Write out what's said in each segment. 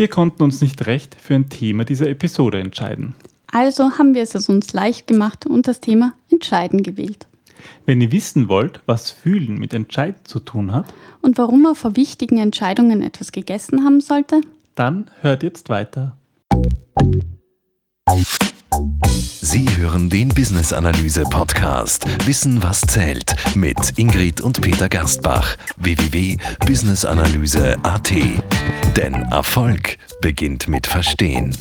Wir konnten uns nicht recht für ein Thema dieser Episode entscheiden. Also haben wir es uns leicht gemacht und das Thema Entscheiden gewählt. Wenn ihr wissen wollt, was Fühlen mit Entscheiden zu tun hat und warum man vor wichtigen Entscheidungen etwas gegessen haben sollte, dann hört jetzt weiter. Sie hören den Business Analyse Podcast Wissen was zählt mit Ingrid und Peter Gerstbach www.businessanalyse.at. Denn Erfolg beginnt mit Verstehen.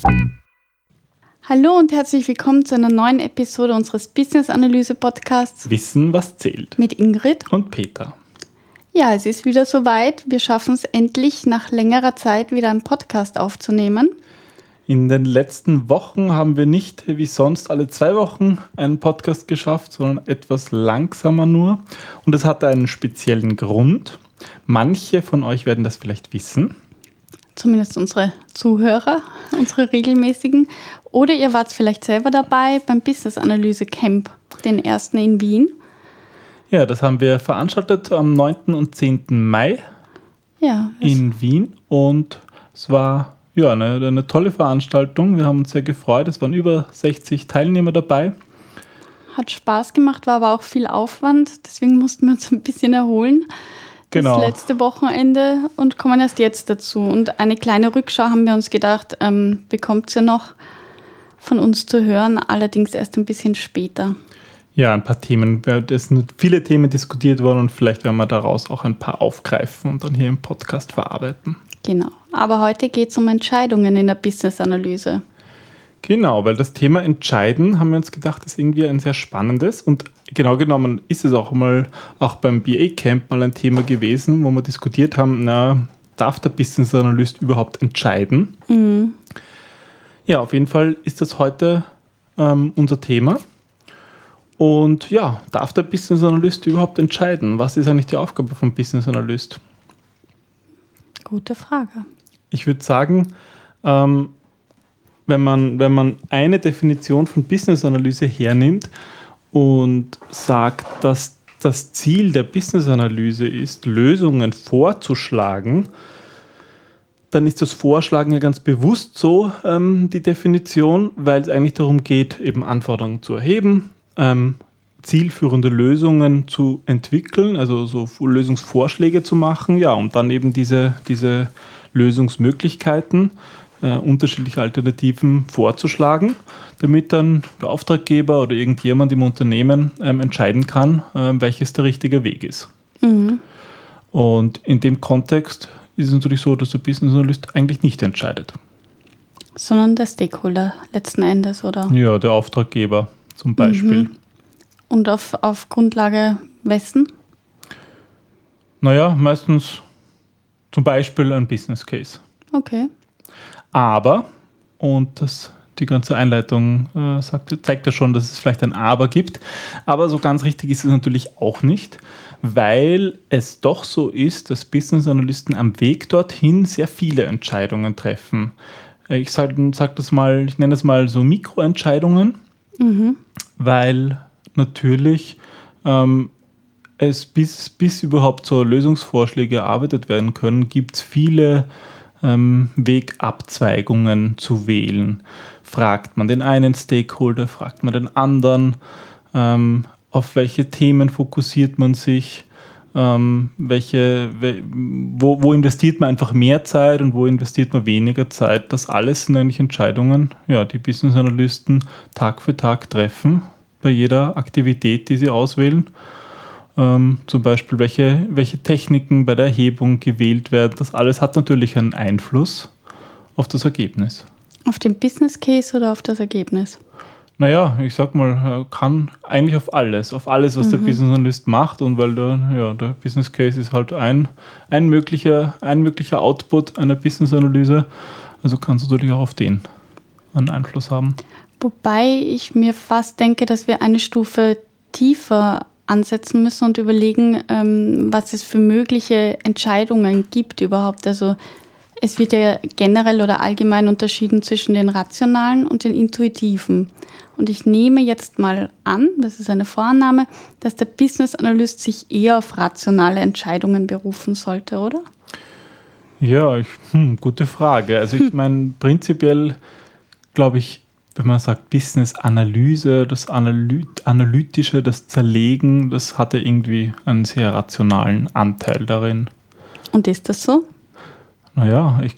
Hallo und herzlich willkommen zu einer neuen Episode unseres Business Analyse Podcasts Wissen was zählt mit Ingrid und Peter. Ja, es ist wieder soweit. Wir schaffen es endlich nach längerer Zeit wieder einen Podcast aufzunehmen. In den letzten Wochen haben wir nicht wie sonst alle zwei Wochen einen Podcast geschafft, sondern etwas langsamer nur. Und das hatte einen speziellen Grund. Manche von euch werden das vielleicht wissen. Zumindest unsere Zuhörer, unsere regelmäßigen. Oder ihr wart vielleicht selber dabei beim Business Analyse Camp, den ersten in Wien. Ja, das haben wir veranstaltet am 9. und 10. Mai ja, in Wien. Und es war ja, eine, eine tolle Veranstaltung. Wir haben uns sehr gefreut. Es waren über 60 Teilnehmer dabei. Hat Spaß gemacht, war aber auch viel Aufwand. Deswegen mussten wir uns ein bisschen erholen. Genau. Das letzte Wochenende und kommen erst jetzt dazu. Und eine kleine Rückschau haben wir uns gedacht, ähm, bekommt ihr noch von uns zu hören, allerdings erst ein bisschen später. Ja, ein paar Themen. Es sind viele Themen diskutiert worden und vielleicht werden wir daraus auch ein paar aufgreifen und dann hier im Podcast verarbeiten. Genau. Aber heute geht es um Entscheidungen in der Business-Analyse. Genau, weil das Thema Entscheiden, haben wir uns gedacht, ist irgendwie ein sehr spannendes und genau genommen ist es auch mal auch beim BA Camp mal ein Thema gewesen, wo wir diskutiert haben, na, darf der Business Analyst überhaupt entscheiden? Mhm. Ja, auf jeden Fall ist das heute ähm, unser Thema. Und ja, darf der Business Analyst überhaupt entscheiden? Was ist eigentlich die Aufgabe vom Business Analyst? Gute Frage. Ich würde sagen, ähm, wenn, man, wenn man eine Definition von Business-Analyse hernimmt und sagt, dass das Ziel der Business-Analyse ist, Lösungen vorzuschlagen, dann ist das Vorschlagen ja ganz bewusst so ähm, die Definition, weil es eigentlich darum geht, eben Anforderungen zu erheben, ähm, zielführende Lösungen zu entwickeln, also so Lösungsvorschläge zu machen, ja, und dann eben diese, diese Lösungsmöglichkeiten, äh, unterschiedliche Alternativen vorzuschlagen, damit dann der Auftraggeber oder irgendjemand im Unternehmen ähm, entscheiden kann, äh, welches der richtige Weg ist. Mhm. Und in dem Kontext ist es natürlich so, dass der Business Analyst eigentlich nicht entscheidet. Sondern der Stakeholder letzten Endes, oder? Ja, der Auftraggeber zum Beispiel. Mhm. Und auf, auf Grundlage wessen? Naja, meistens zum Beispiel ein Business Case. Okay. Aber, und das, die ganze Einleitung äh, sagt, zeigt ja schon, dass es vielleicht ein Aber gibt, aber so ganz richtig ist es natürlich auch nicht, weil es doch so ist, dass Business Analysten am Weg dorthin sehr viele Entscheidungen treffen. Ich sage sag das mal, ich nenne das mal so Mikroentscheidungen, mhm. weil natürlich ähm, es bis, bis überhaupt so Lösungsvorschläge erarbeitet werden können, gibt es viele ähm, Wegabzweigungen zu wählen. Fragt man den einen Stakeholder, fragt man den anderen, ähm, auf welche Themen fokussiert man sich, ähm, welche, wo, wo investiert man einfach mehr Zeit und wo investiert man weniger Zeit. Das alles sind eigentlich Entscheidungen, ja, die Business Analysten Tag für Tag treffen bei jeder Aktivität, die sie auswählen. Ähm, zum Beispiel, welche, welche Techniken bei der Erhebung gewählt werden. Das alles hat natürlich einen Einfluss auf das Ergebnis. Auf den Business Case oder auf das Ergebnis? Naja, ich sag mal, kann eigentlich auf alles, auf alles, was mhm. der Business Analyst macht und weil der, ja, der Business Case ist halt ein, ein, möglicher, ein möglicher Output einer Business Analyse. Also kannst du natürlich auch auf den einen Einfluss haben. Wobei ich mir fast denke, dass wir eine Stufe tiefer ansetzen müssen und überlegen, ähm, was es für mögliche Entscheidungen gibt überhaupt. Also es wird ja generell oder allgemein unterschieden zwischen den rationalen und den intuitiven. Und ich nehme jetzt mal an, das ist eine Vorannahme, dass der Business Analyst sich eher auf rationale Entscheidungen berufen sollte, oder? Ja, ich, hm, gute Frage. Also ich meine, prinzipiell glaube ich, wenn man sagt Business-Analyse, das Analy Analytische, das Zerlegen, das hatte irgendwie einen sehr rationalen Anteil darin. Und ist das so? Naja, ich,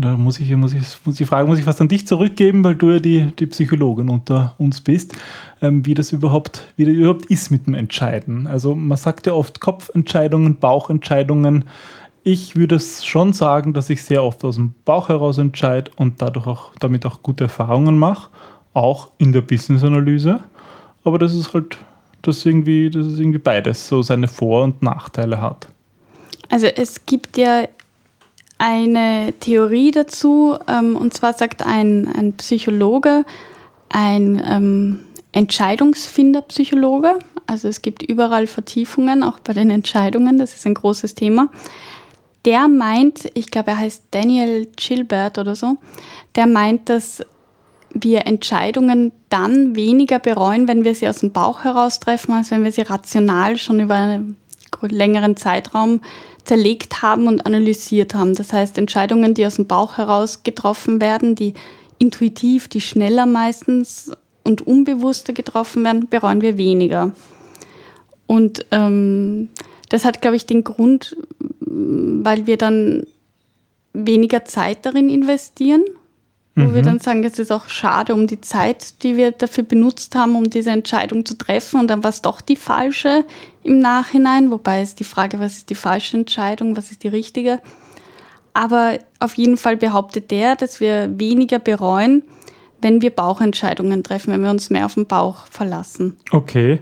da muss ich, muss, ich, muss die Frage muss ich fast an dich zurückgeben, weil du ja die, die Psychologin unter uns bist, ähm, wie das überhaupt, wie das überhaupt ist mit dem Entscheiden. Also man sagt ja oft Kopfentscheidungen, Bauchentscheidungen. Ich würde schon sagen, dass ich sehr oft aus dem Bauch heraus entscheide und dadurch auch damit auch gute Erfahrungen mache, auch in der Business-Analyse. Aber das ist halt, dass irgendwie, dass es irgendwie beides so seine Vor- und Nachteile hat. Also es gibt ja eine Theorie dazu, ähm, und zwar sagt ein, ein Psychologe, ein ähm, Entscheidungsfinder-Psychologe, also es gibt überall Vertiefungen, auch bei den Entscheidungen, das ist ein großes Thema. Der meint, ich glaube, er heißt Daniel Gilbert oder so, der meint, dass wir Entscheidungen dann weniger bereuen, wenn wir sie aus dem Bauch heraus treffen, als wenn wir sie rational schon über einen längeren Zeitraum zerlegt haben und analysiert haben. Das heißt, Entscheidungen, die aus dem Bauch heraus getroffen werden, die intuitiv, die schneller meistens und unbewusster getroffen werden, bereuen wir weniger. Und ähm, das hat, glaube ich, den Grund, weil wir dann weniger Zeit darin investieren, wo mhm. wir dann sagen, es ist auch schade um die Zeit, die wir dafür benutzt haben, um diese Entscheidung zu treffen. Und dann war es doch die falsche im Nachhinein, wobei es die Frage, was ist die falsche Entscheidung, was ist die richtige. Aber auf jeden Fall behauptet der, dass wir weniger bereuen, wenn wir Bauchentscheidungen treffen, wenn wir uns mehr auf den Bauch verlassen. Okay.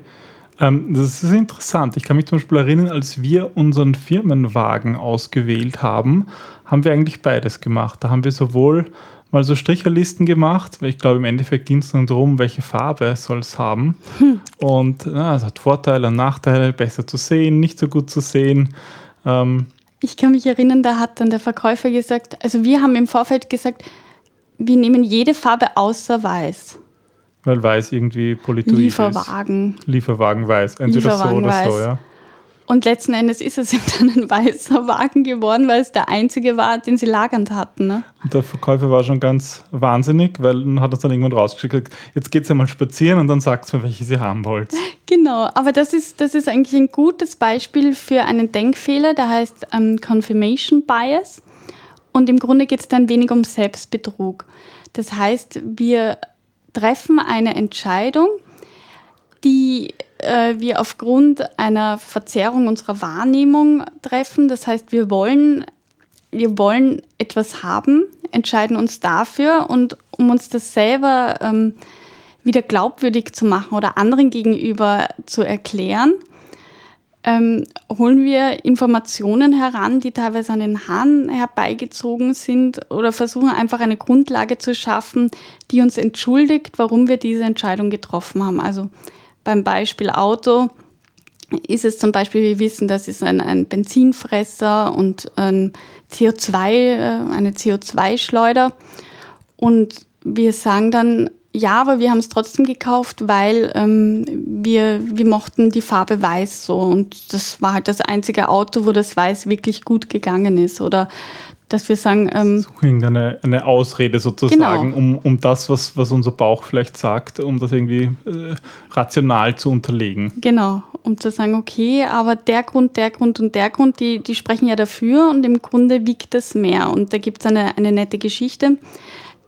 Ähm, das ist interessant. Ich kann mich zum Beispiel erinnern, als wir unseren Firmenwagen ausgewählt haben, haben wir eigentlich beides gemacht. Da haben wir sowohl mal so Stricherlisten gemacht, weil ich glaube, im Endeffekt ging es nur darum, welche Farbe soll es haben. Hm. Und ja, es hat Vorteile und Nachteile, besser zu sehen, nicht so gut zu sehen. Ähm, ich kann mich erinnern, da hat dann der Verkäufer gesagt, also wir haben im Vorfeld gesagt, wir nehmen jede Farbe außer weiß. Weil weiß irgendwie Politoid Lieferwagen. Ist. Lieferwagen weiß. Entweder Lieferwagen so oder weiß. so, ja. Und letzten Endes ist es dann ein weißer Wagen geworden, weil es der einzige war, den sie lagernd hatten. Ne? Und der Verkäufer war schon ganz wahnsinnig, weil dann hat er dann irgendwann rausgeschickt, jetzt geht es einmal spazieren und dann sagt es mir, welche sie haben wollt. Genau, aber das ist, das ist eigentlich ein gutes Beispiel für einen Denkfehler, der heißt ähm, Confirmation Bias. Und im Grunde geht es dann wenig um Selbstbetrug. Das heißt, wir treffen eine Entscheidung, die äh, wir aufgrund einer Verzerrung unserer Wahrnehmung treffen. Das heißt, wir wollen, wir wollen etwas haben, entscheiden uns dafür und um uns das selber ähm, wieder glaubwürdig zu machen oder anderen gegenüber zu erklären, ähm, holen wir Informationen heran, die teilweise an den Haaren herbeigezogen sind oder versuchen einfach eine Grundlage zu schaffen, die uns entschuldigt, warum wir diese Entscheidung getroffen haben. Also beim Beispiel Auto ist es zum Beispiel, wir wissen, das ist ein, ein Benzinfresser und ein CO2, äh, eine CO2-Schleuder. Und wir sagen dann, ja, aber wir haben es trotzdem gekauft, weil ähm, wir, wir mochten die Farbe weiß so. Und das war halt das einzige Auto, wo das Weiß wirklich gut gegangen ist. Oder dass wir sagen. Ähm, Suchen eine, eine Ausrede sozusagen, genau. um, um das, was, was unser Bauch vielleicht sagt, um das irgendwie äh, rational zu unterlegen. Genau, um zu sagen, okay, aber der Grund, der Grund und der Grund, die, die sprechen ja dafür und im Grunde wiegt das mehr. Und da gibt es eine, eine nette Geschichte,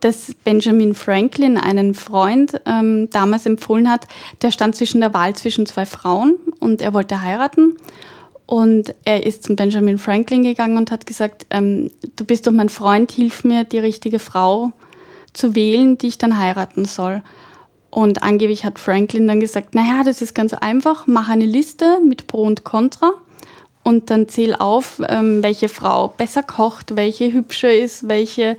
dass Benjamin Franklin einen Freund ähm, damals empfohlen hat, der stand zwischen der Wahl zwischen zwei Frauen und er wollte heiraten. Und er ist zum Benjamin Franklin gegangen und hat gesagt, ähm, du bist doch mein Freund, hilf mir, die richtige Frau zu wählen, die ich dann heiraten soll. Und angeblich hat Franklin dann gesagt, naja, das ist ganz einfach, mach eine Liste mit Pro und Contra und dann zähl auf, ähm, welche Frau besser kocht, welche hübscher ist, welche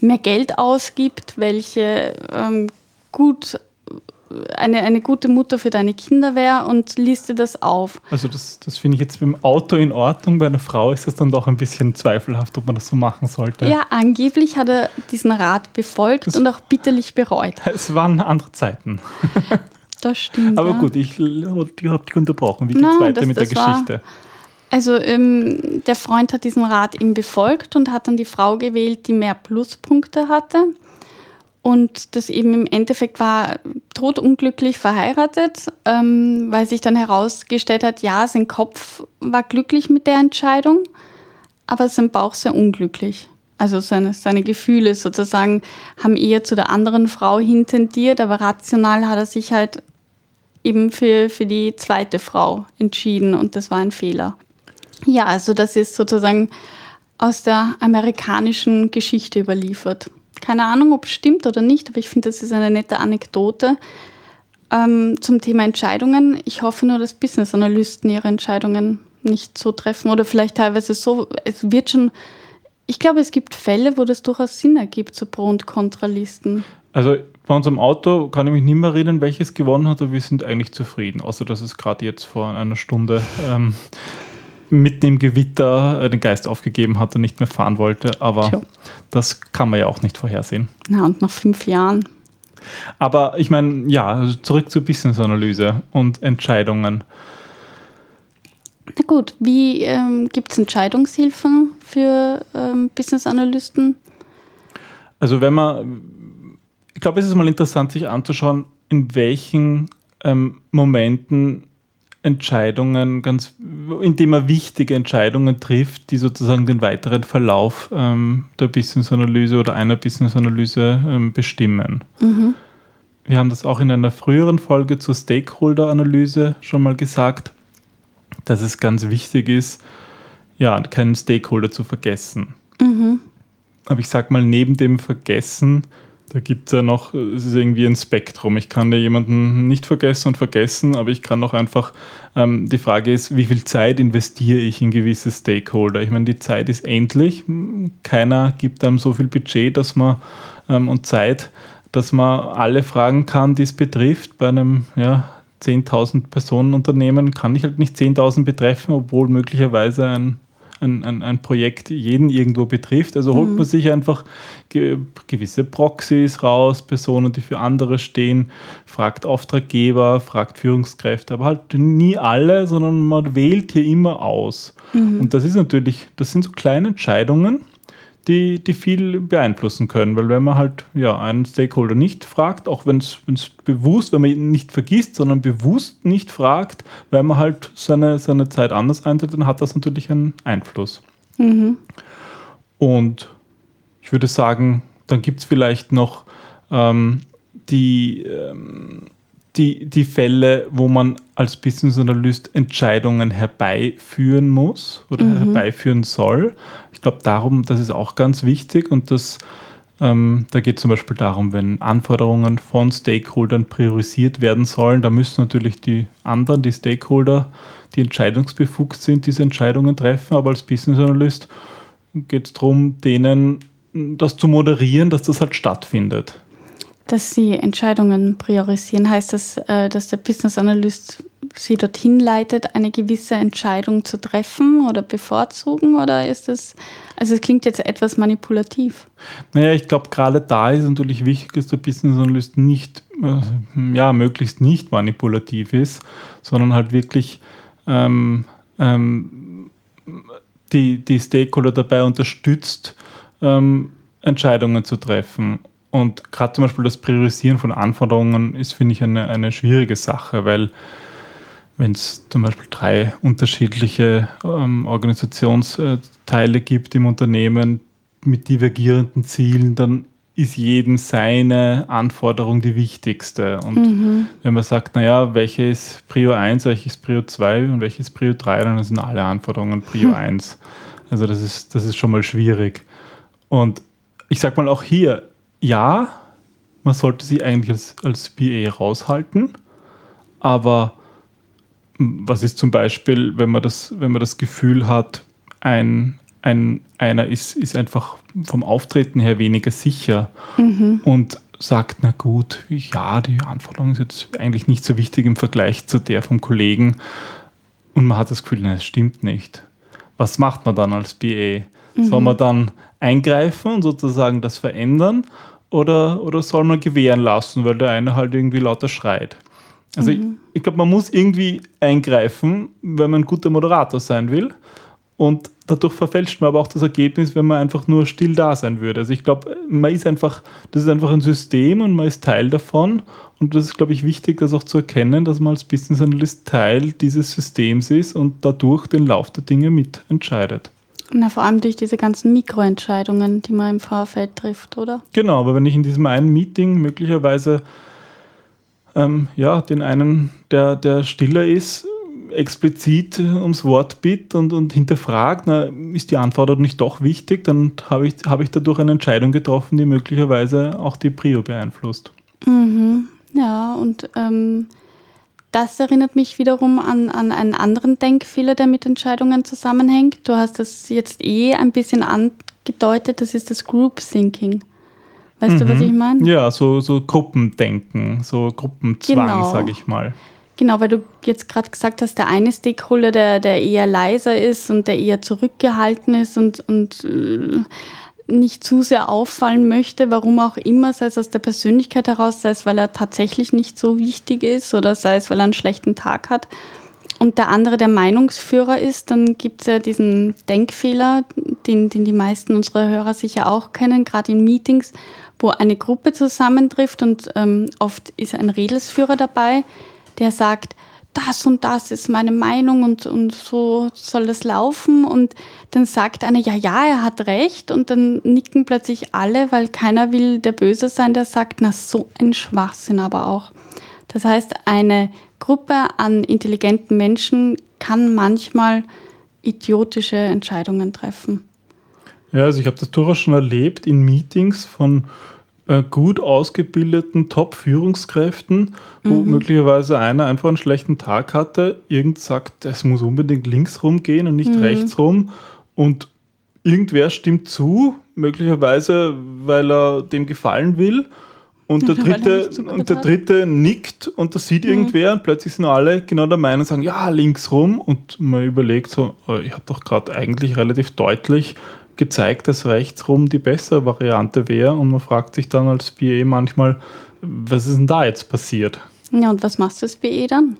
mehr Geld ausgibt, welche ähm, gut eine, eine gute Mutter für deine Kinder wäre und liste das auf. Also das, das finde ich jetzt beim Auto in Ordnung, bei einer Frau ist es dann doch ein bisschen zweifelhaft, ob man das so machen sollte. Ja, angeblich hat er diesen Rat befolgt das und auch bitterlich bereut. Es waren andere Zeiten. Das stimmt. Aber ja. gut, ich, habe dich unterbrochen. Wie geht es weiter das, mit das der Geschichte? Also ähm, der Freund hat diesen Rat ihm befolgt und hat dann die Frau gewählt, die mehr Pluspunkte hatte. Und das eben im Endeffekt war totunglücklich verheiratet, ähm, weil sich dann herausgestellt hat, ja, sein Kopf war glücklich mit der Entscheidung, aber sein Bauch sehr unglücklich. Also seine, seine Gefühle sozusagen haben eher zu der anderen Frau hintendiert, aber rational hat er sich halt eben für, für die zweite Frau entschieden und das war ein Fehler. Ja, also das ist sozusagen aus der amerikanischen Geschichte überliefert. Keine Ahnung, ob es stimmt oder nicht, aber ich finde, das ist eine nette Anekdote ähm, zum Thema Entscheidungen. Ich hoffe nur, dass Business-Analysten ihre Entscheidungen nicht so treffen oder vielleicht teilweise so. Es wird schon, ich glaube, es gibt Fälle, wo das durchaus Sinn ergibt, so Pro- und Kontralisten. Also bei unserem Auto kann ich mich nicht mehr erinnern, welches gewonnen hat, aber wir sind eigentlich zufrieden, außer dass es gerade jetzt vor einer Stunde ähm, mit dem Gewitter äh, den Geist aufgegeben hat und nicht mehr fahren wollte. Aber Tja. das kann man ja auch nicht vorhersehen. Na, und nach fünf Jahren. Aber ich meine, ja, also zurück zur Business-Analyse und Entscheidungen. Na gut, wie ähm, gibt es Entscheidungshilfen für ähm, Business-Analysten? Also wenn man, ich glaube, es ist mal interessant, sich anzuschauen, in welchen ähm, Momenten Entscheidungen, ganz, indem er wichtige Entscheidungen trifft, die sozusagen den weiteren Verlauf ähm, der Business-Analyse oder einer Business-Analyse ähm, bestimmen. Mhm. Wir haben das auch in einer früheren Folge zur Stakeholder-Analyse schon mal gesagt, dass es ganz wichtig ist, ja, keinen Stakeholder zu vergessen. Mhm. Aber ich sag mal, neben dem Vergessen da gibt es ja noch, es ist irgendwie ein Spektrum. Ich kann ja jemanden nicht vergessen und vergessen, aber ich kann auch einfach, ähm, die Frage ist, wie viel Zeit investiere ich in gewisse Stakeholder? Ich meine, die Zeit ist endlich. Keiner gibt einem so viel Budget, dass man ähm, und Zeit, dass man alle fragen kann, die es betrifft. Bei einem ja, 10.000 Personen Unternehmen kann ich halt nicht 10.000 betreffen, obwohl möglicherweise ein ein, ein, ein Projekt jeden irgendwo betrifft. Also holt mhm. man sich einfach ge gewisse Proxys raus, Personen, die für andere stehen, fragt Auftraggeber, fragt Führungskräfte, aber halt nie alle, sondern man wählt hier immer aus. Mhm. Und das ist natürlich, das sind so kleine Entscheidungen, die, die viel beeinflussen können. Weil wenn man halt ja, einen Stakeholder nicht fragt, auch wenn es bewusst, wenn man ihn nicht vergisst, sondern bewusst nicht fragt, weil man halt seine, seine Zeit anders einsetzt, dann hat das natürlich einen Einfluss. Mhm. Und ich würde sagen, dann gibt es vielleicht noch ähm, die, ähm, die, die Fälle, wo man als Business Analyst Entscheidungen herbeiführen muss oder mhm. herbeiführen soll. Ich glaube, darum, das ist auch ganz wichtig und das, ähm, da geht es zum Beispiel darum, wenn Anforderungen von Stakeholdern priorisiert werden sollen, da müssen natürlich die anderen, die Stakeholder, die entscheidungsbefugt sind, diese Entscheidungen treffen. Aber als Business Analyst geht es darum, denen das zu moderieren, dass das halt stattfindet. Dass Sie Entscheidungen priorisieren, heißt das, äh, dass der Business Analyst Sie dorthin leitet, eine gewisse Entscheidung zu treffen oder bevorzugen? Oder ist das, also es klingt jetzt etwas manipulativ. Naja, ich glaube, gerade da ist natürlich wichtig, dass der Business Analyst nicht, äh, ja, möglichst nicht manipulativ ist, sondern halt wirklich ähm, ähm, die, die Stakeholder dabei unterstützt, ähm, Entscheidungen zu treffen. Und gerade zum Beispiel das Priorisieren von Anforderungen ist, finde ich, eine, eine schwierige Sache, weil wenn es zum Beispiel drei unterschiedliche ähm, Organisationsteile gibt im Unternehmen mit divergierenden Zielen, dann ist jedem seine Anforderung die wichtigste. Und mhm. wenn man sagt, naja, welche ist Prio 1, welche ist Prio 2 und welche ist Prio 3, dann sind alle Anforderungen Prio hm. 1. Also das ist, das ist schon mal schwierig. Und ich sag mal auch hier, ja, man sollte sie eigentlich als, als BA raushalten, aber was ist zum Beispiel, wenn man das, wenn man das Gefühl hat, ein, ein, einer ist, ist einfach vom Auftreten her weniger sicher mhm. und sagt, na gut, ja, die Anforderung ist jetzt eigentlich nicht so wichtig im Vergleich zu der vom Kollegen und man hat das Gefühl, nein, es stimmt nicht. Was macht man dann als BA? Mhm. Soll man dann eingreifen und sozusagen das verändern oder, oder soll man gewähren lassen, weil der eine halt irgendwie lauter schreit? Also mhm. ich, ich glaube, man muss irgendwie eingreifen, wenn man ein guter Moderator sein will. Und dadurch verfälscht man aber auch das Ergebnis, wenn man einfach nur still da sein würde. Also ich glaube, man ist einfach, das ist einfach ein System und man ist Teil davon. Und das ist, glaube ich, wichtig, das auch zu erkennen, dass man als Business Analyst Teil dieses Systems ist und dadurch den Lauf der Dinge mitentscheidet. Na, vor allem durch diese ganzen Mikroentscheidungen, die man im Vorfeld trifft, oder? Genau, aber wenn ich in diesem einen Meeting möglicherweise ähm, ja, den einen, der, der stiller ist, explizit ums Wort bittet und, und hinterfragt, na, ist die Antwort nicht doch wichtig, dann habe ich, hab ich dadurch eine Entscheidung getroffen, die möglicherweise auch die Prio beeinflusst. Mhm. Ja, und ähm, das erinnert mich wiederum an, an einen anderen Denkfehler, der mit Entscheidungen zusammenhängt. Du hast das jetzt eh ein bisschen angedeutet, das ist das Group Thinking. Weißt mhm. du, was mhm. ich meine? Ja, so, so Gruppendenken, so Gruppenzwang, genau. sage ich mal. Genau, weil du jetzt gerade gesagt hast, der eine Stakeholder, der, der eher leiser ist und der eher zurückgehalten ist und, und äh, nicht zu sehr auffallen möchte, warum auch immer, sei es aus der Persönlichkeit heraus, sei es, weil er tatsächlich nicht so wichtig ist oder sei es, weil er einen schlechten Tag hat. Und der andere der Meinungsführer ist, dann gibt es ja diesen Denkfehler, den, den die meisten unserer Hörer sicher auch kennen, gerade in Meetings, wo eine Gruppe zusammentrifft und ähm, oft ist ein Redelsführer dabei, der sagt, das und das ist meine Meinung und, und so soll das laufen. Und dann sagt einer, ja, ja, er hat recht. Und dann nicken plötzlich alle, weil keiner will der Böse sein, der sagt, na, so ein Schwachsinn aber auch. Das heißt, eine Gruppe an intelligenten Menschen kann manchmal idiotische Entscheidungen treffen. Ja, also ich habe das durchaus schon erlebt in Meetings von äh, gut ausgebildeten Top-Führungskräften, wo mhm. möglicherweise einer einfach einen schlechten Tag hatte, irgend sagt, es muss unbedingt links rumgehen und nicht mhm. rechts rum und irgendwer stimmt zu, möglicherweise, weil er dem gefallen will. Und der, dritte, und der dritte nickt und das sieht mhm. irgendwer und plötzlich sind alle genau der Meinung und sagen, ja, links rum. Und man überlegt so, oh, ich habe doch gerade eigentlich relativ deutlich gezeigt, dass rechtsrum die bessere Variante wäre und man fragt sich dann als BE manchmal, was ist denn da jetzt passiert? Ja, und was machst du als BE dann?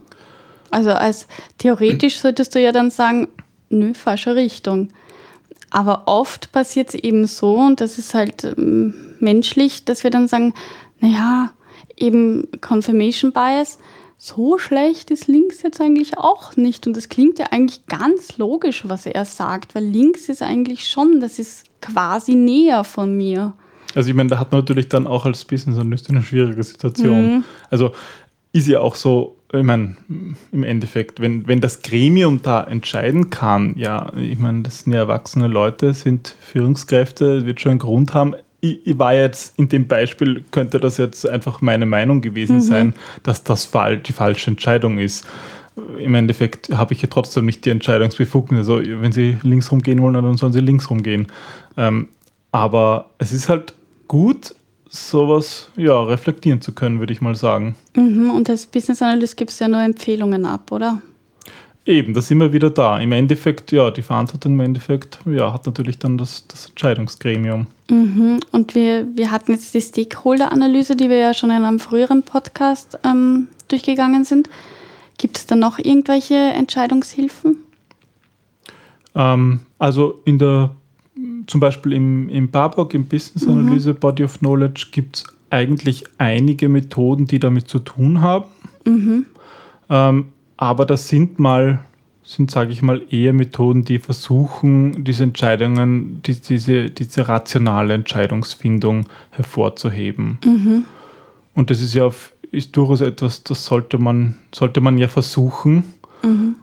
Also als theoretisch solltest du ja dann sagen, nö, falsche Richtung. Aber oft passiert es eben so, und das ist halt ähm, menschlich, dass wir dann sagen, naja, eben Confirmation Bias, so schlecht ist links jetzt eigentlich auch nicht. Und das klingt ja eigentlich ganz logisch, was er sagt, weil links ist eigentlich schon, das ist quasi näher von mir. Also ich meine, da hat man natürlich dann auch als Business Analyst eine schwierige Situation. Mhm. Also ist ja auch so, ich meine, im Endeffekt, wenn, wenn das Gremium da entscheiden kann, ja, ich meine, das sind ja erwachsene Leute, sind Führungskräfte, wird schon einen Grund haben, ich, ich, war jetzt in dem Beispiel, könnte das jetzt einfach meine Meinung gewesen mhm. sein, dass das die falsche Entscheidung ist. Im Endeffekt habe ich ja trotzdem nicht die Entscheidungsbefugnis. Also, wenn Sie links rumgehen wollen, dann sollen Sie links rumgehen. Ähm, aber es ist halt gut, sowas ja, reflektieren zu können, würde ich mal sagen. Mhm, und als Business Analyst gibt es ja nur Empfehlungen ab, oder? Eben, da sind wir wieder da. Im Endeffekt, ja, die Verantwortung im Endeffekt, ja, hat natürlich dann das, das Entscheidungsgremium. Mhm. Und wir, wir hatten jetzt die Stakeholder-Analyse, die wir ja schon in einem früheren Podcast ähm, durchgegangen sind. Gibt es da noch irgendwelche Entscheidungshilfen? Ähm, also in der, zum Beispiel im, im BABOK, im Business Analyse mhm. Body of Knowledge, gibt es eigentlich einige Methoden, die damit zu tun haben. Mhm. Ähm, aber das sind mal, sind, sage ich mal, eher Methoden, die versuchen, diese Entscheidungen, die, diese, diese rationale Entscheidungsfindung hervorzuheben. Mhm. Und das ist ja ist durchaus etwas, das sollte man, sollte man ja versuchen, mhm.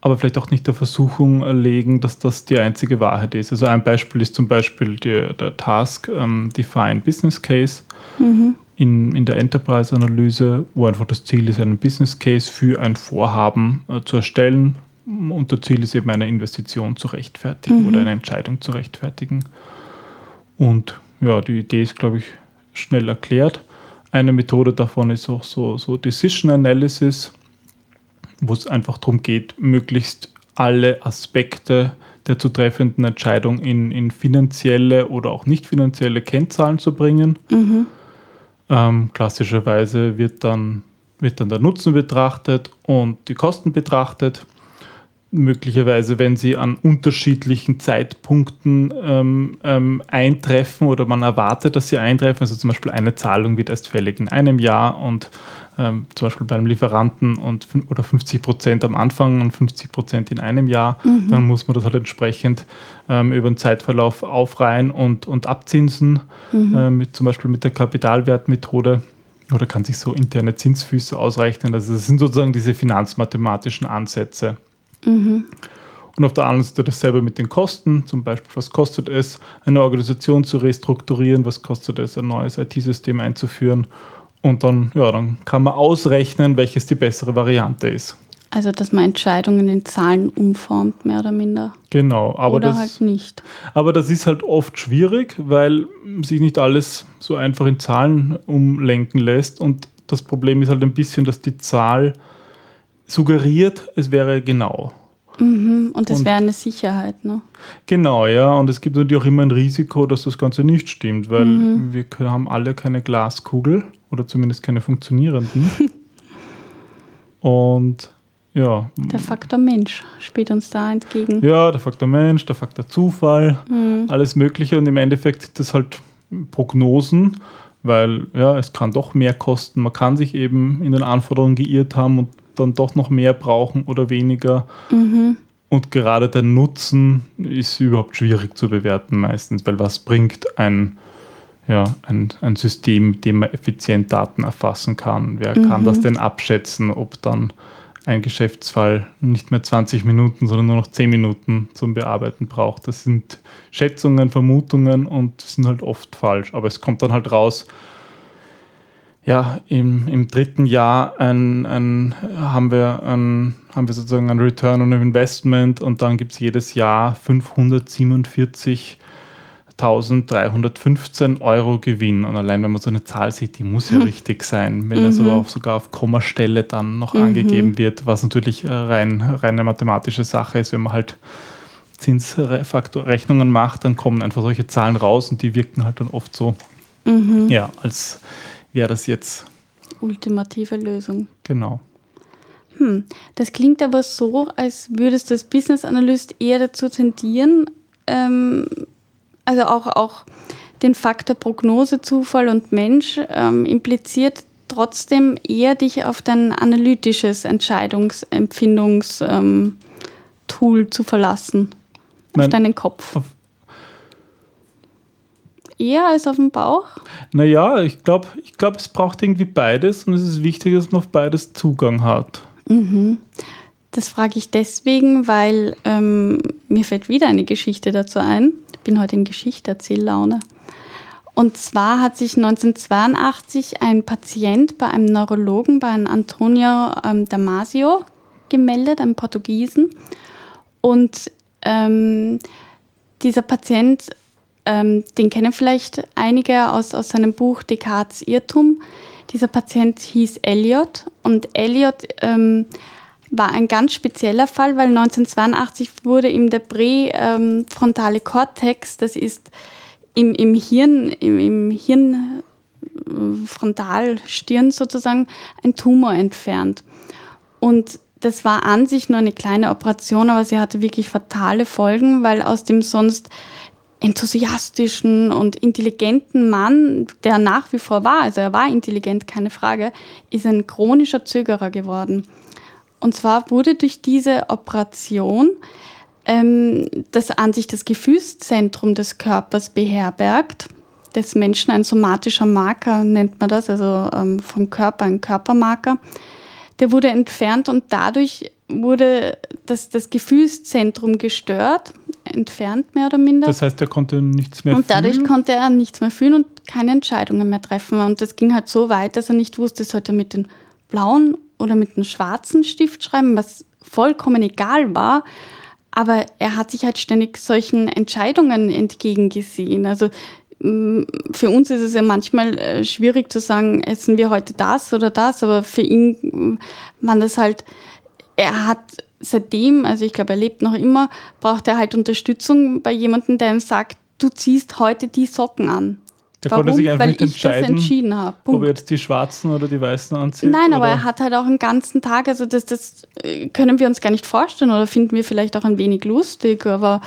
aber vielleicht auch nicht der Versuchung erlegen, dass das die einzige Wahrheit ist. Also ein Beispiel ist zum Beispiel der, der Task ähm, Define Business Case. Mhm in, in der Enterprise-Analyse, wo einfach das Ziel ist, einen Business Case für ein Vorhaben äh, zu erstellen. Und das Ziel ist eben eine Investition zu rechtfertigen mhm. oder eine Entscheidung zu rechtfertigen. Und ja, die Idee ist, glaube ich, schnell erklärt. Eine Methode davon ist auch so, so Decision Analysis, wo es einfach darum geht, möglichst alle Aspekte der zu treffenden Entscheidung in, in finanzielle oder auch nicht finanzielle Kennzahlen zu bringen. Mhm ähm, klassischerweise wird dann wird dann der Nutzen betrachtet und die Kosten betrachtet. Möglicherweise, wenn sie an unterschiedlichen Zeitpunkten ähm, ähm, eintreffen oder man erwartet, dass sie eintreffen. Also zum Beispiel eine Zahlung wird erst fällig in einem Jahr und ähm, zum Beispiel beim Lieferanten und oder 50 Prozent am Anfang und 50 Prozent in einem Jahr, mhm. dann muss man das halt entsprechend ähm, über den Zeitverlauf aufreihen und, und abzinsen, mhm. äh, mit, zum Beispiel mit der Kapitalwertmethode oder kann sich so interne Zinsfüße ausrechnen. Also das sind sozusagen diese finanzmathematischen Ansätze. Mhm. Und auf der anderen Seite dasselbe mit den Kosten. Zum Beispiel, was kostet es, eine Organisation zu restrukturieren? Was kostet es, ein neues IT-System einzuführen? Und dann, ja, dann kann man ausrechnen, welches die bessere Variante ist. Also, dass man Entscheidungen in Zahlen umformt, mehr oder minder. Genau, aber oder das, halt nicht. Aber das ist halt oft schwierig, weil sich nicht alles so einfach in Zahlen umlenken lässt. Und das Problem ist halt ein bisschen, dass die Zahl suggeriert, es wäre genau. Mhm, und es wäre eine Sicherheit, ne? Genau, ja. Und es gibt natürlich auch immer ein Risiko, dass das Ganze nicht stimmt, weil mhm. wir haben alle keine Glaskugel oder zumindest keine funktionierenden. und ja. Der Faktor Mensch spielt uns da entgegen. Ja, der Faktor Mensch, der Faktor Zufall, mhm. alles Mögliche. Und im Endeffekt sind das halt Prognosen, weil ja, es kann doch mehr kosten. Man kann sich eben in den Anforderungen geirrt haben und dann doch noch mehr brauchen oder weniger. Mhm. Und gerade der Nutzen ist überhaupt schwierig zu bewerten meistens, weil was bringt ein, ja, ein, ein System, mit dem man effizient Daten erfassen kann? Wer mhm. kann das denn abschätzen, ob dann ein Geschäftsfall nicht mehr 20 Minuten, sondern nur noch 10 Minuten zum Bearbeiten braucht? Das sind Schätzungen, Vermutungen und sind halt oft falsch. Aber es kommt dann halt raus, ja, im, im dritten Jahr ein, ein, haben, wir ein, haben wir sozusagen ein Return on Investment und dann gibt es jedes Jahr 547.315 Euro Gewinn. Und allein wenn man so eine Zahl sieht, die muss ja richtig sein, wenn mhm. das aber auch sogar auf Kommastelle dann noch mhm. angegeben wird, was natürlich äh, rein, rein eine mathematische Sache ist, wenn man halt Zinsrechnungen macht, dann kommen einfach solche Zahlen raus und die wirken halt dann oft so, mhm. ja, als wäre das jetzt. Ultimative Lösung. Genau. Hm. Das klingt aber so, als würdest du als Business Analyst eher dazu tendieren, ähm, also auch, auch den Faktor Prognose, Zufall und Mensch ähm, impliziert trotzdem eher dich auf dein analytisches Entscheidungsempfindungstool ähm, zu verlassen. Nein, auf deinen Kopf. Auf, eher als auf dem Bauch? Naja, ich glaube, ich glaub, es braucht irgendwie beides und es ist wichtig, dass man auf beides Zugang hat. Mhm. Das frage ich deswegen, weil ähm, mir fällt wieder eine Geschichte dazu ein. Ich bin heute in Geschichterzähllaune. Und zwar hat sich 1982 ein Patient bei einem Neurologen, bei einem Antonio ähm, Damasio, gemeldet, einem Portugiesen. Und ähm, dieser Patient ähm, den kennen vielleicht einige aus, aus seinem Buch Descartes Irrtum. Dieser Patient hieß Elliot und Elliot ähm, war ein ganz spezieller Fall, weil 1982 wurde ihm der präfrontale Kortex, das ist im, im Hirn, im, im Hirn äh, Frontalstirn sozusagen, ein Tumor entfernt. Und das war an sich nur eine kleine Operation, aber sie hatte wirklich fatale Folgen, weil aus dem sonst enthusiastischen und intelligenten Mann, der nach wie vor war, also er war intelligent, keine Frage, ist ein chronischer Zögerer geworden. Und zwar wurde durch diese Operation ähm, das an sich das Gefühlszentrum des Körpers beherbergt, des Menschen ein somatischer Marker nennt man das, also ähm, vom Körper ein Körpermarker. Der wurde entfernt und dadurch wurde das, das Gefühlszentrum gestört, entfernt mehr oder minder. Das heißt, er konnte nichts mehr fühlen? Und dadurch konnte er nichts mehr fühlen und keine Entscheidungen mehr treffen. Und das ging halt so weit, dass er nicht wusste, sollte er mit dem blauen oder mit dem schwarzen Stift schreiben, was vollkommen egal war. Aber er hat sich halt ständig solchen Entscheidungen entgegengesehen. Also mm, für uns ist es ja manchmal äh, schwierig zu sagen, essen wir heute das oder das, aber für ihn mm, waren das halt er hat seitdem, also ich glaube, er lebt noch immer, braucht er halt Unterstützung bei jemandem, der ihm sagt, du ziehst heute die Socken an. Der Warum? konnte sich einfach Weil nicht ich das entscheiden, entschieden habe. ob er jetzt die schwarzen oder die weißen anzieht. Nein, aber oder? er hat halt auch einen ganzen Tag, also das, das äh, können wir uns gar nicht vorstellen oder finden wir vielleicht auch ein wenig lustig, aber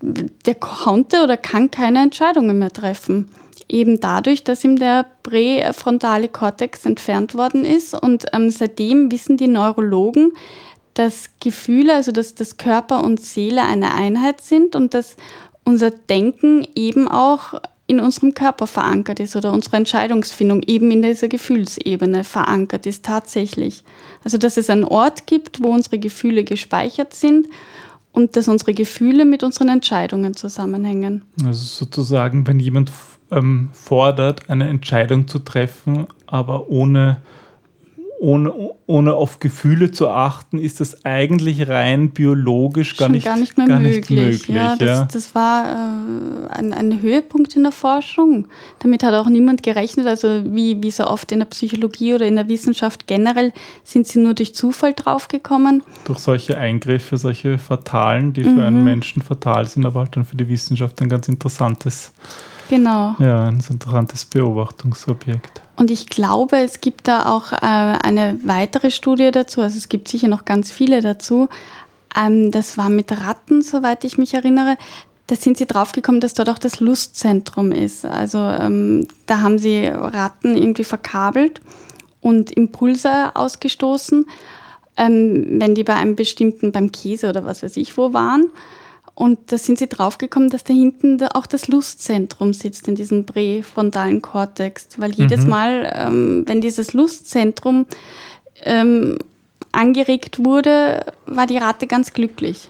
der konnte oder kann keine Entscheidungen mehr treffen. Eben dadurch, dass ihm der präfrontale Kortex entfernt worden ist und ähm, seitdem wissen die Neurologen, dass Gefühle, also dass das Körper und Seele eine Einheit sind und dass unser Denken eben auch in unserem Körper verankert ist oder unsere Entscheidungsfindung eben in dieser Gefühlsebene verankert ist tatsächlich. Also dass es einen Ort gibt, wo unsere Gefühle gespeichert sind und dass unsere Gefühle mit unseren Entscheidungen zusammenhängen. Also sozusagen, wenn jemand ähm, fordert, eine Entscheidung zu treffen, aber ohne ohne, ohne auf Gefühle zu achten, ist das eigentlich rein biologisch gar, Schon nicht, gar nicht mehr gar möglich. Nicht möglich ja, das, ja. das war äh, ein, ein Höhepunkt in der Forschung. Damit hat auch niemand gerechnet. Also wie, wie so oft in der Psychologie oder in der Wissenschaft generell sind sie nur durch Zufall draufgekommen. Durch solche Eingriffe, solche fatalen, die Mhm. für einen Menschen fatal sind, aber halt dann für die Wissenschaft ein ganz interessantes, Genau. ja, ein interessantes Beobachtungsobjekt. Und ich glaube, es gibt da auch äh, eine weitere Studie dazu, also es gibt sicher noch ganz viele dazu. Ähm, das war mit Ratten, soweit ich mich erinnere. Da sind sie draufgekommen, dass dort auch das Lustzentrum ist. Also ähm, da haben sie Ratten irgendwie verkabelt und Impulse ausgestoßen, ähm, wenn die bei einem bestimmten, beim Käse oder was weiß ich wo waren. Und da sind sie draufgekommen, dass da hinten auch das Lustzentrum sitzt in diesem präfrontalen Kortex. Weil jedes Mhm. Mal, ähm, wenn dieses Lustzentrum ähm, angeregt wurde, war die Ratte ganz glücklich.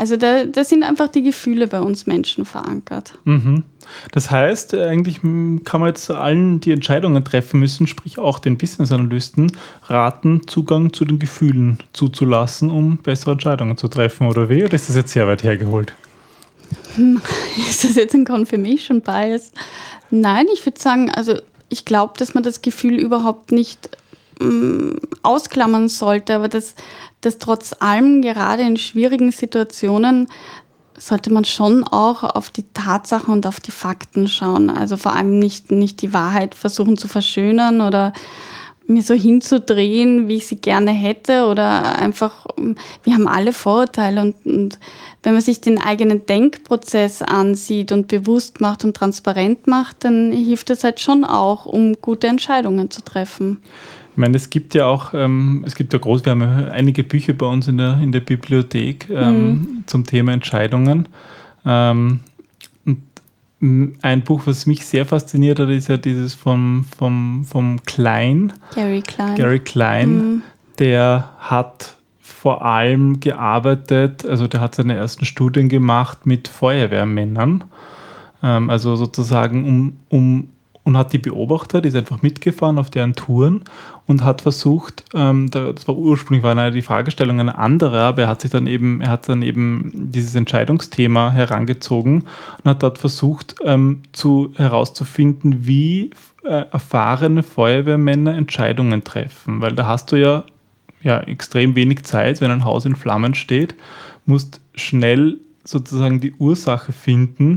Also da, da sind einfach die Gefühle bei uns Menschen verankert. Mhm. Das heißt, eigentlich m, kann man jetzt allen, die Entscheidungen treffen müssen, sprich auch den Business-Analysten, raten, Zugang zu den Gefühlen zuzulassen, um bessere Entscheidungen zu treffen, oder wie? Oder ist das jetzt sehr weit hergeholt? Ist das jetzt ein Confirmation Bias? Nein, ich würde sagen, also ich glaube, dass man das Gefühl überhaupt nicht ausklammern sollte, aber dass, dass trotz allem gerade in schwierigen Situationen sollte man schon auch auf die Tatsachen und auf die Fakten schauen. Also vor allem nicht, nicht die Wahrheit versuchen zu verschönern oder mir so hinzudrehen, wie ich sie gerne hätte oder einfach, ähm, wir haben alle Vorurteile und, und wenn man sich den eigenen Denkprozess ansieht und bewusst macht und transparent macht, dann hilft das halt schon auch, um gute Entscheidungen zu treffen. Ich meine, es gibt ja auch, ähm, es gibt ja groß, wir haben ja einige Bücher bei uns in der, in der Bibliothek ähm, zum Thema Entscheidungen. Ähm, und ein Buch, was mich sehr fasziniert hat, ist ja dieses vom, vom, vom Klein, Gary Klein. Gary Klein, Mhm. der hat vor allem gearbeitet, also der hat seine ersten Studien gemacht mit Feuerwehrmännern, ähm, also sozusagen um, um und hat die beobachtet, ist einfach mitgefahren auf deren Touren und hat versucht, ähm, da- das war ursprünglich war eine, die Fragestellung eine andere, aber er hat sich dann eben, er hat dann eben dieses Entscheidungsthema herangezogen und hat dort versucht ähm, zu herauszufinden, wie äh, erfahrene Feuerwehrmänner Entscheidungen treffen, weil da hast du ja ja, extrem wenig Zeit, wenn ein Haus in Flammen steht, musst schnell sozusagen die Ursache finden.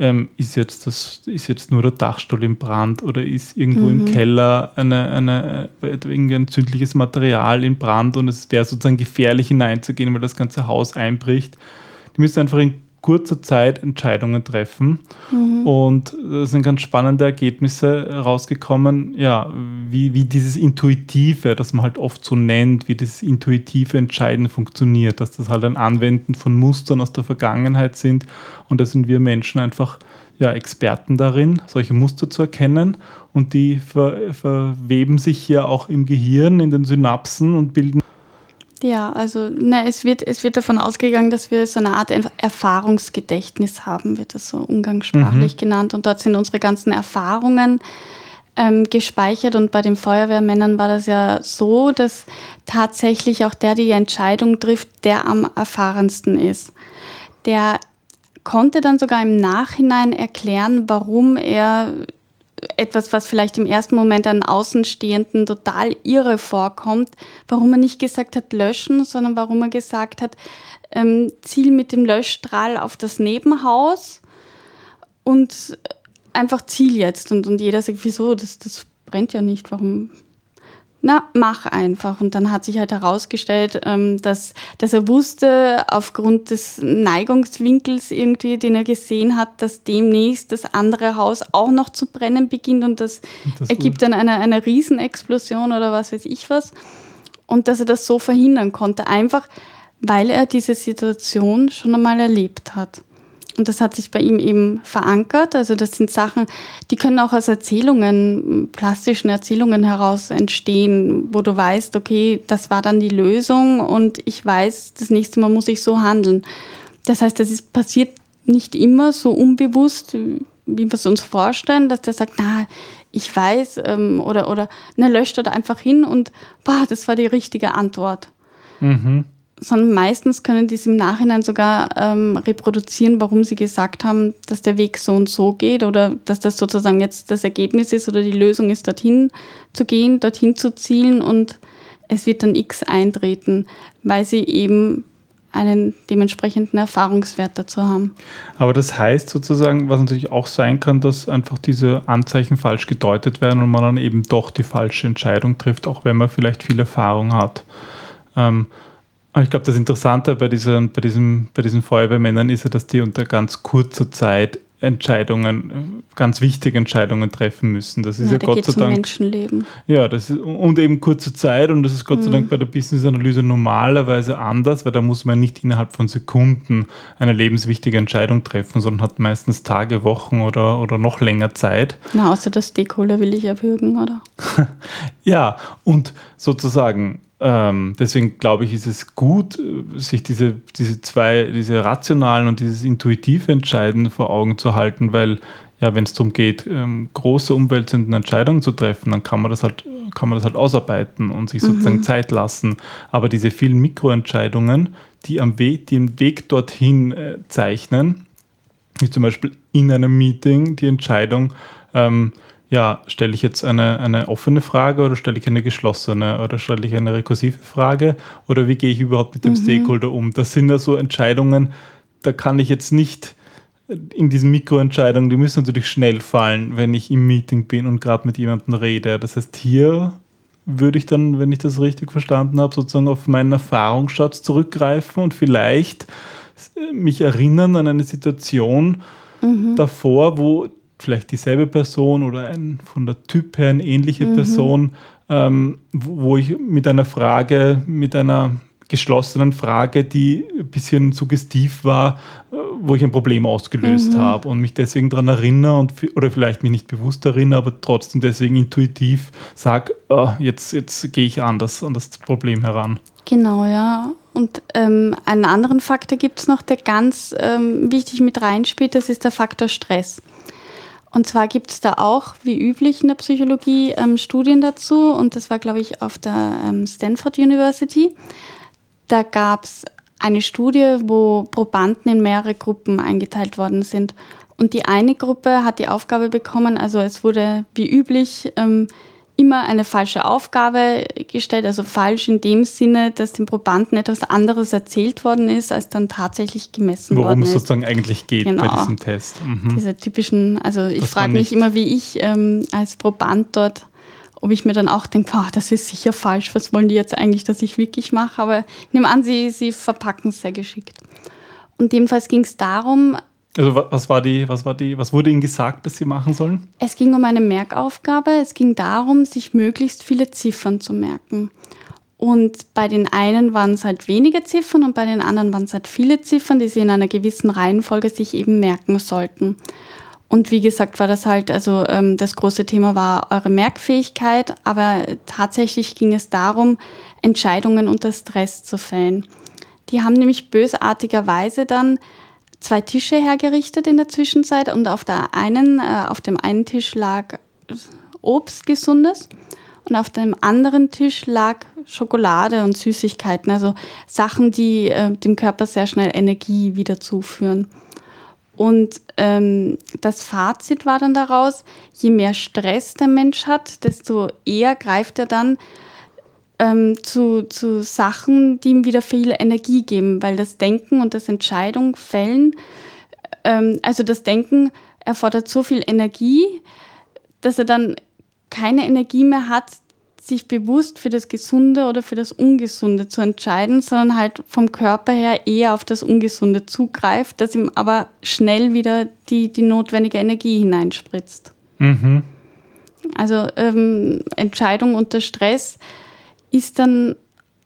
Ähm, ist, jetzt das, ist jetzt nur der Dachstuhl im Brand oder ist irgendwo im Keller eine, eine, äh, irgendwie ein entzündliches Material in Brand und es wäre sozusagen gefährlich hineinzugehen, weil das ganze Haus einbricht. Die müssen einfach in kurzer Zeit Entscheidungen treffen. Und da sind ganz spannende Ergebnisse rausgekommen, ja, wie, wie dieses Intuitive, das man halt oft so nennt, wie dieses intuitive Entscheiden funktioniert, dass das halt ein Anwenden von Mustern aus der Vergangenheit sind. Und da sind wir Menschen einfach ja, Experten darin, solche Muster zu erkennen. Und die ver, verweben sich hier auch im Gehirn, in den Synapsen und bilden Ja, also na, es, wird, es wird davon ausgegangen, dass wir so eine Art Erf- Erfahrungsgedächtnis haben, wird das so umgangssprachlich genannt. Und dort sind unsere ganzen Erfahrungen ähm, gespeichert. Und bei den Feuerwehrmännern war das ja so, dass tatsächlich auch der, der die Entscheidung trifft, der am erfahrensten ist. Der konnte dann sogar im Nachhinein erklären, warum er etwas, was vielleicht im ersten Moment an Außenstehenden total irre vorkommt, warum er nicht gesagt hat löschen, sondern warum er gesagt hat, ähm, Ziel mit dem Löschstrahl auf das Nebenhaus und einfach Ziel jetzt. Und, und jeder sagt, wieso, das, das brennt ja nicht, warum na, mach einfach. Und dann hat sich halt herausgestellt, ähm, dass, dass er wusste, aufgrund des Neigungswinkels irgendwie, den er gesehen hat, dass demnächst das andere Haus auch noch zu brennen beginnt und das, das ergibt dann eine, eine Riesenexplosion oder was weiß ich was. Und dass er das so verhindern konnte, einfach weil er diese Situation schon einmal erlebt hat. Und das hat sich bei ihm eben verankert. Also das sind Sachen, die können auch aus Erzählungen, plastischen Erzählungen heraus entstehen, wo du weißt, okay, das war dann die Lösung und ich weiß, das nächste Mal muss ich so handeln. Das heißt, das ist passiert nicht immer so unbewusst, wie wir es uns vorstellen, dass der sagt, na, ich weiß, ähm, oder, oder, na, löscht er da einfach hin und, boah, das war die richtige Antwort. Mhm sondern meistens können die es im Nachhinein sogar ähm, reproduzieren, warum sie gesagt haben, dass der Weg so und so geht oder dass das sozusagen jetzt das Ergebnis ist oder die Lösung ist, dorthin zu gehen, dorthin zu zielen und es wird dann X eintreten, weil sie eben einen dementsprechenden Erfahrungswert dazu haben. Aber das heißt sozusagen, was natürlich auch sein kann, dass einfach diese Anzeichen falsch gedeutet werden und man dann eben doch die falsche Entscheidung trifft, auch wenn man vielleicht viel Erfahrung hat. Ähm, ich glaube, das Interessante bei diesen, bei, diesem, bei diesen Feuerwehrmännern ist ja, dass die unter ganz kurzer Zeit Entscheidungen, ganz wichtige Entscheidungen treffen müssen. Das ist ja, ja Gott sei Dank. Menschenleben. Ja, das ist, und eben kurze Zeit und das ist Gott mhm. sei Dank bei der Business-Analyse normalerweise anders, weil da muss man nicht innerhalb von Sekunden eine lebenswichtige Entscheidung treffen, sondern hat meistens Tage, Wochen oder, oder noch länger Zeit. Na, außer der Stakeholder will ich erwürgen, oder? ja, und sozusagen ähm, deswegen glaube ich, ist es gut, sich diese, diese zwei, diese rationalen und dieses intuitive Entscheiden vor Augen zu halten, weil ja, wenn es darum geht, ähm, große umwälzende Entscheidungen zu treffen, dann kann man das halt, kann man das halt ausarbeiten und sich sozusagen mhm. Zeit lassen. Aber diese vielen Mikroentscheidungen, die am Weg, die den Weg dorthin äh, zeichnen, wie zum Beispiel in einem Meeting die Entscheidung, ähm, ja, stelle ich jetzt eine, eine offene Frage oder stelle ich eine geschlossene oder stelle ich eine rekursive Frage oder wie gehe ich überhaupt mit dem mhm. Stakeholder um? Das sind ja so Entscheidungen, da kann ich jetzt nicht in diesen Mikroentscheidungen, die müssen natürlich schnell fallen, wenn ich im Meeting bin und gerade mit jemandem rede. Das heißt, hier würde ich dann, wenn ich das richtig verstanden habe, sozusagen auf meinen Erfahrungsschatz zurückgreifen und vielleicht mich erinnern an eine Situation mhm. davor, wo vielleicht dieselbe Person oder ein von der Typ her eine ähnliche mhm. Person, ähm, wo ich mit einer Frage, mit einer geschlossenen Frage, die ein bisschen suggestiv war, äh, wo ich ein Problem ausgelöst mhm. habe und mich deswegen daran erinnere und, oder vielleicht mich nicht bewusst erinnere, aber trotzdem deswegen intuitiv sage, oh, jetzt, jetzt gehe ich anders an das Problem heran. Genau, ja. Und ähm, einen anderen Faktor gibt es noch, der ganz ähm, wichtig mit reinspielt, das ist der Faktor Stress. Und zwar gibt es da auch, wie üblich in der Psychologie, ähm, Studien dazu. Und das war, glaube ich, auf der ähm, Stanford University. Da gab es eine Studie, wo Probanden in mehrere Gruppen eingeteilt worden sind. Und die eine Gruppe hat die Aufgabe bekommen, also es wurde wie üblich ähm, immer eine falsche Aufgabe gestellt, also falsch in dem Sinne, dass dem Probanden etwas anderes erzählt worden ist, als dann tatsächlich gemessen Worum worden ist. Worum es sozusagen eigentlich geht genau. bei diesem Test. Mhm. Diese typischen, also ich frage mich immer, wie ich ähm, als Proband dort, ob ich mir dann auch denke, oh, das ist sicher falsch, was wollen die jetzt eigentlich, dass ich wirklich mache? Aber ich nehme an, sie, sie verpacken es sehr geschickt. Und jedenfalls ging es darum, also was war die, was war die, was wurde Ihnen gesagt, dass Sie machen sollen? Es ging um eine Merkaufgabe. Es ging darum, sich möglichst viele Ziffern zu merken. Und bei den einen waren es halt wenige Ziffern und bei den anderen waren es halt viele Ziffern, die sie in einer gewissen Reihenfolge sich eben merken sollten. Und wie gesagt, war das halt, also ähm, das große Thema war eure Merkfähigkeit, aber tatsächlich ging es darum, Entscheidungen unter Stress zu fällen. Die haben nämlich bösartigerweise dann zwei Tische hergerichtet in der Zwischenzeit und auf der einen, äh, auf dem einen Tisch lag Obst gesundes und auf dem anderen Tisch lag Schokolade und Süßigkeiten, also Sachen, die äh, dem Körper sehr schnell Energie wieder zuführen. Und ähm, das Fazit war dann daraus, je mehr Stress der Mensch hat, desto eher greift er dann ähm, zu, zu Sachen, die ihm wieder viel Energie geben, weil das Denken und das Entscheidung fällen, ähm, also das Denken erfordert so viel Energie, dass er dann keine Energie mehr hat, sich bewusst für das Gesunde oder für das Ungesunde zu entscheiden, sondern halt vom Körper her eher auf das Ungesunde zugreift, das ihm aber schnell wieder die, die notwendige Energie hineinspritzt. Mhm. Also ähm, Entscheidung unter Stress ist dann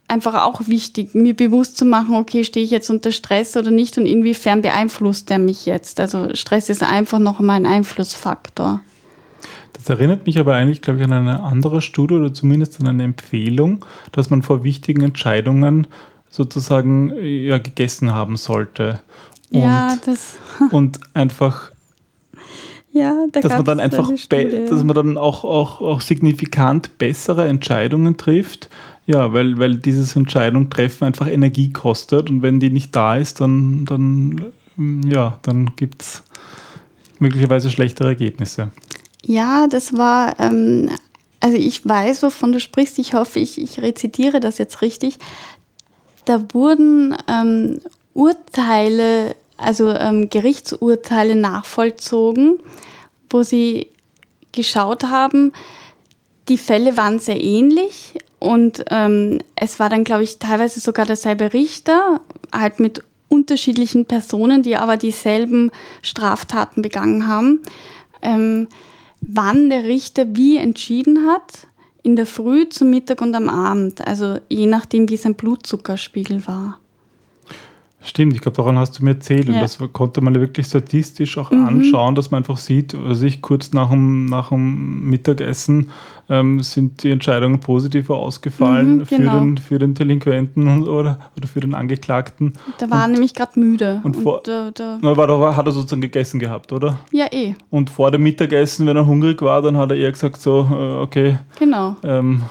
einfach auch wichtig, mir bewusst zu machen, okay, stehe ich jetzt unter Stress oder nicht und inwiefern beeinflusst der mich jetzt. Also Stress ist einfach noch mal ein Einflussfaktor. Das erinnert mich aber eigentlich, glaube ich, an eine andere Studie oder zumindest an eine Empfehlung, dass man vor wichtigen Entscheidungen sozusagen ja, gegessen haben sollte. Und, ja, das. und einfach ja, da dass man dann einfach, dass man dann auch, auch, auch signifikant bessere Entscheidungen trifft. Ja, weil, weil dieses Entscheidung treffen einfach Energie kostet und wenn die nicht da ist, dann, dann, ja, dann gibt es möglicherweise schlechtere Ergebnisse. Ja, das war, ähm, also ich weiß, wovon du sprichst. Ich hoffe, ich, ich rezitiere das jetzt richtig. Da wurden ähm, Urteile, also ähm, Gerichtsurteile nachvollzogen wo sie geschaut haben, die Fälle waren sehr ähnlich und ähm, es war dann, glaube ich, teilweise sogar derselbe Richter, halt mit unterschiedlichen Personen, die aber dieselben Straftaten begangen haben. Ähm, wann der Richter wie entschieden hat, in der Früh, zum Mittag und am Abend, also je nachdem, wie sein Blutzuckerspiegel war. Stimmt, ich glaube, daran hast du mir erzählt. Ja. Und das konnte man wirklich statistisch auch mhm. anschauen, dass man einfach sieht, also ich kurz nach dem, nach dem Mittagessen ähm, sind die Entscheidungen positiver ausgefallen mhm, genau. für, den, für den Delinquenten oder, oder für den Angeklagten. Da war er nämlich gerade müde. Und, vor, und da, da na, war, da hat er sozusagen gegessen gehabt, oder? Ja, eh. Und vor dem Mittagessen, wenn er hungrig war, dann hat er eher gesagt so, äh, okay. Genau. Ähm,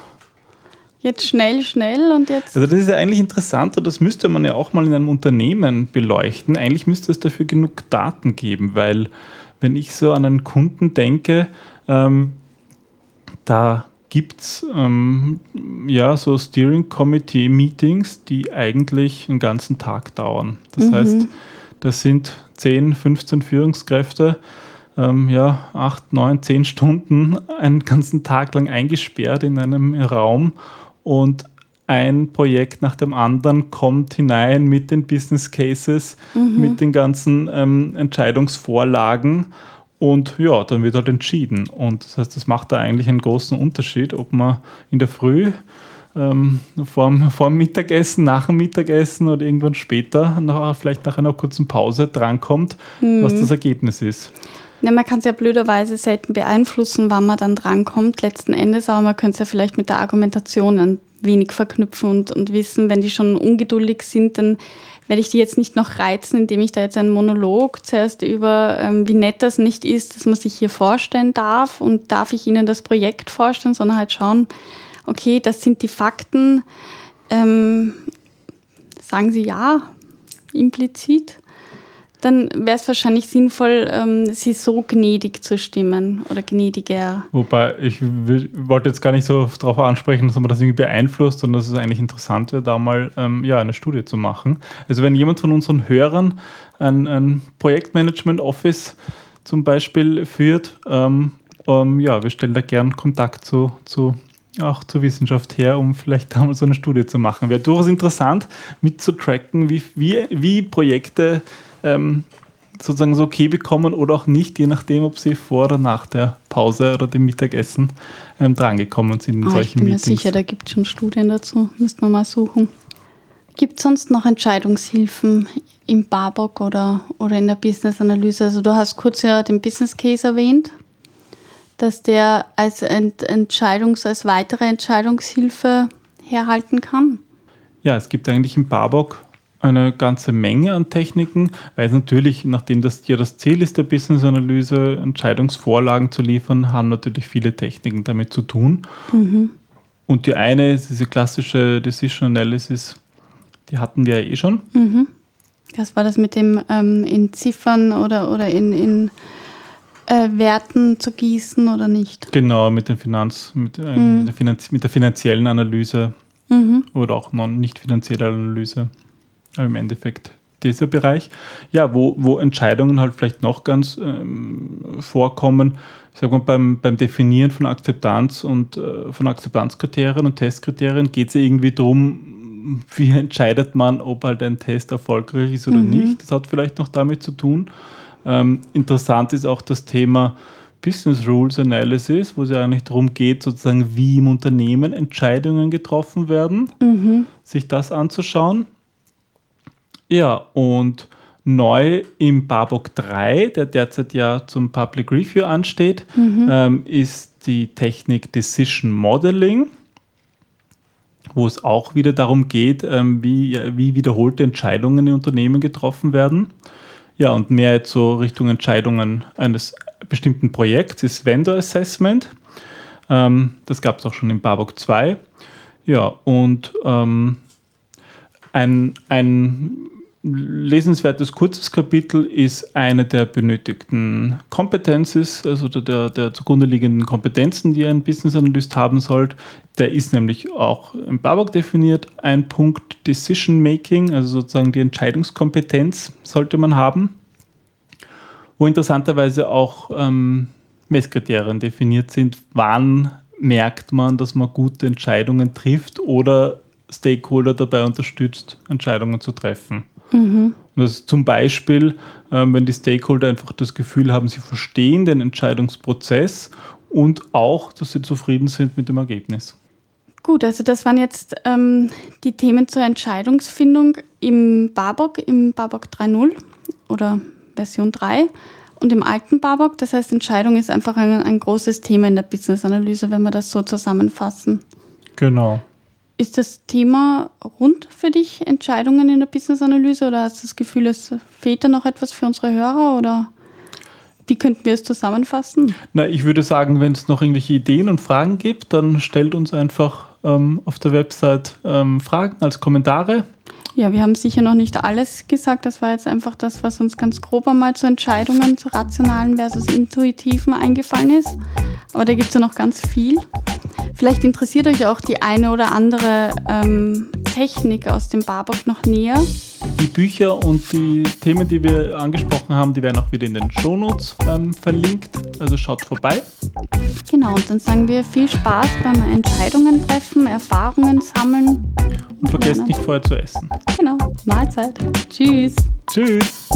Jetzt schnell, schnell und jetzt. Also das ist ja eigentlich interessant und das müsste man ja auch mal in einem Unternehmen beleuchten. Eigentlich müsste es dafür genug Daten geben, weil wenn ich so an einen Kunden denke, ähm, da gibt es ähm, ja so Steering Committee Meetings, die eigentlich einen ganzen Tag dauern. Das mhm. heißt, das sind 10, 15 Führungskräfte, ähm, ja, 8, 9, 10 Stunden einen ganzen Tag lang eingesperrt in einem Raum und ein Projekt nach dem anderen kommt hinein mit den Business Cases, mhm. mit den ganzen ähm, Entscheidungsvorlagen und ja, dann wird halt entschieden. Und das heißt, das macht da eigentlich einen großen Unterschied, ob man in der Früh ähm, vor, dem Mittagessen, nach dem Mittagessen oder irgendwann später, nach, vielleicht nach einer kurzen Pause drankommt, mhm. was das Ergebnis ist. Ja, man kann es ja blöderweise selten beeinflussen, wann man dann drankommt, letzten Endes, aber man könnte es ja vielleicht mit der Argumentation ein wenig verknüpfen und, und wissen, wenn die schon ungeduldig sind, dann werde ich die jetzt nicht noch reizen, indem ich da jetzt einen Monolog zuerst über, ähm, wie nett das nicht ist, dass man sich hier vorstellen darf und darf ich Ihnen das Projekt vorstellen, sondern halt schauen, okay, das sind die Fakten. Ähm, sagen Sie ja, implizit dann wäre es wahrscheinlich sinnvoll, ähm, sie so gnädig zu stimmen oder gnädiger. Wobei, ich wollte jetzt gar nicht so darauf ansprechen, dass man das irgendwie beeinflusst, sondern dass es eigentlich interessant wäre, da mal ähm, ja, eine Studie zu machen. Also wenn jemand von unseren Hörern ein, ein Projektmanagement-Office zum Beispiel führt, ähm, ähm, ja, wir stellen da gern Kontakt zu, zu auch zur Wissenschaft her, um vielleicht da mal so eine Studie zu machen. Wäre durchaus interessant, mitzutracken, wie, wie, wie Projekte ähm, sozusagen so okay bekommen oder auch nicht, je nachdem, ob sie vor oder nach der Pause oder dem Mittagessen ähm, drangekommen sind in oh, solchen Ich bin mir sicher, da gibt es schon Studien dazu. Müssen wir mal suchen. Gibt es sonst noch Entscheidungshilfen im Barbock oder, oder in der Business-Analyse? Also du hast kurz ja den Business Case erwähnt, dass der als Ent Entscheidungs-, als weitere Entscheidungshilfe herhalten kann. Ja, es gibt eigentlich im Barbock eine ganze Menge an Techniken, weil es natürlich, nachdem das ja das Ziel ist der Business-Analyse, Entscheidungsvorlagen zu liefern, haben natürlich viele Techniken damit zu tun. Mhm. Und die eine ist diese klassische Decision Analysis, die hatten wir ja eh schon. Mhm. Das war das mit dem ähm, in Ziffern oder, oder in, in äh, Werten zu gießen oder nicht? Genau, mit, den Finanz, mit, äh, mhm. der, Finanz, mit der finanziellen Analyse mhm. oder auch non, nicht finanzielle Analyse im Endeffekt dieser Bereich. Ja, wo, wo Entscheidungen halt vielleicht noch ganz ähm, vorkommen, ich sag mal, beim, beim Definieren von Akzeptanz und äh, von Akzeptanzkriterien und Testkriterien geht es ja irgendwie darum, wie entscheidet man, ob halt ein Test erfolgreich ist oder mhm. nicht. Das hat vielleicht noch damit zu tun. Ähm, interessant ist auch das Thema Business Rules Analysis, wo es ja eigentlich darum geht, sozusagen, wie im Unternehmen Entscheidungen getroffen werden, mhm. sich das anzuschauen. Ja, und neu im Barbock 3, der derzeit ja zum Public Review ansteht, mhm. ähm, ist die Technik Decision Modeling, wo es auch wieder darum geht, ähm, wie, wie wiederholte Entscheidungen in Unternehmen getroffen werden. Ja, und mehr jetzt so Richtung Entscheidungen eines bestimmten Projekts ist Vendor Assessment. Ähm, das gab es auch schon im Barbock 2. Ja, und ähm, ein, ein lesenswertes kurzes Kapitel ist eine der benötigten Competencies, also der, der zugrunde liegenden Kompetenzen, die ein Business Analyst haben sollte. Der ist nämlich auch im Babok definiert. Ein Punkt Decision Making, also sozusagen die Entscheidungskompetenz sollte man haben, wo interessanterweise auch ähm, Messkriterien definiert sind. Wann merkt man, dass man gute Entscheidungen trifft oder Stakeholder dabei unterstützt, Entscheidungen zu treffen. Mhm. Das zum Beispiel, ähm, wenn die Stakeholder einfach das Gefühl haben, sie verstehen den Entscheidungsprozess und auch, dass sie zufrieden sind mit dem Ergebnis. Gut, also das waren jetzt ähm, die Themen zur Entscheidungsfindung im Barbock, im Barbock 3.0 oder Version 3 und im alten Barbock. Das heißt, Entscheidung ist einfach ein, ein großes Thema in der Business-Analyse, wenn wir das so zusammenfassen. Genau. Ist das Thema rund für dich, Entscheidungen in der Business-Analyse, oder hast du das Gefühl, es fehlt da noch etwas für unsere Hörer? Oder wie könnten wir es zusammenfassen? Na, ich würde sagen, wenn es noch irgendwelche Ideen und Fragen gibt, dann stellt uns einfach ähm, auf der Website ähm, Fragen als Kommentare. Ja, wir haben sicher noch nicht alles gesagt. Das war jetzt einfach das, was uns ganz grob einmal zu Entscheidungen, zu rationalen versus intuitiven eingefallen ist. Aber da gibt es ja noch ganz viel. Vielleicht interessiert euch auch die eine oder andere ähm, Technik aus dem Barbock noch näher. Die Bücher und die Themen, die wir angesprochen haben, die werden auch wieder in den Shownotes ähm, verlinkt. Also schaut vorbei. Genau, und dann sagen wir viel Spaß beim Entscheidungen treffen, Erfahrungen sammeln. Und vergesst nicht vorher zu essen. Genau, Mahlzeit. Tschüss. Tschüss.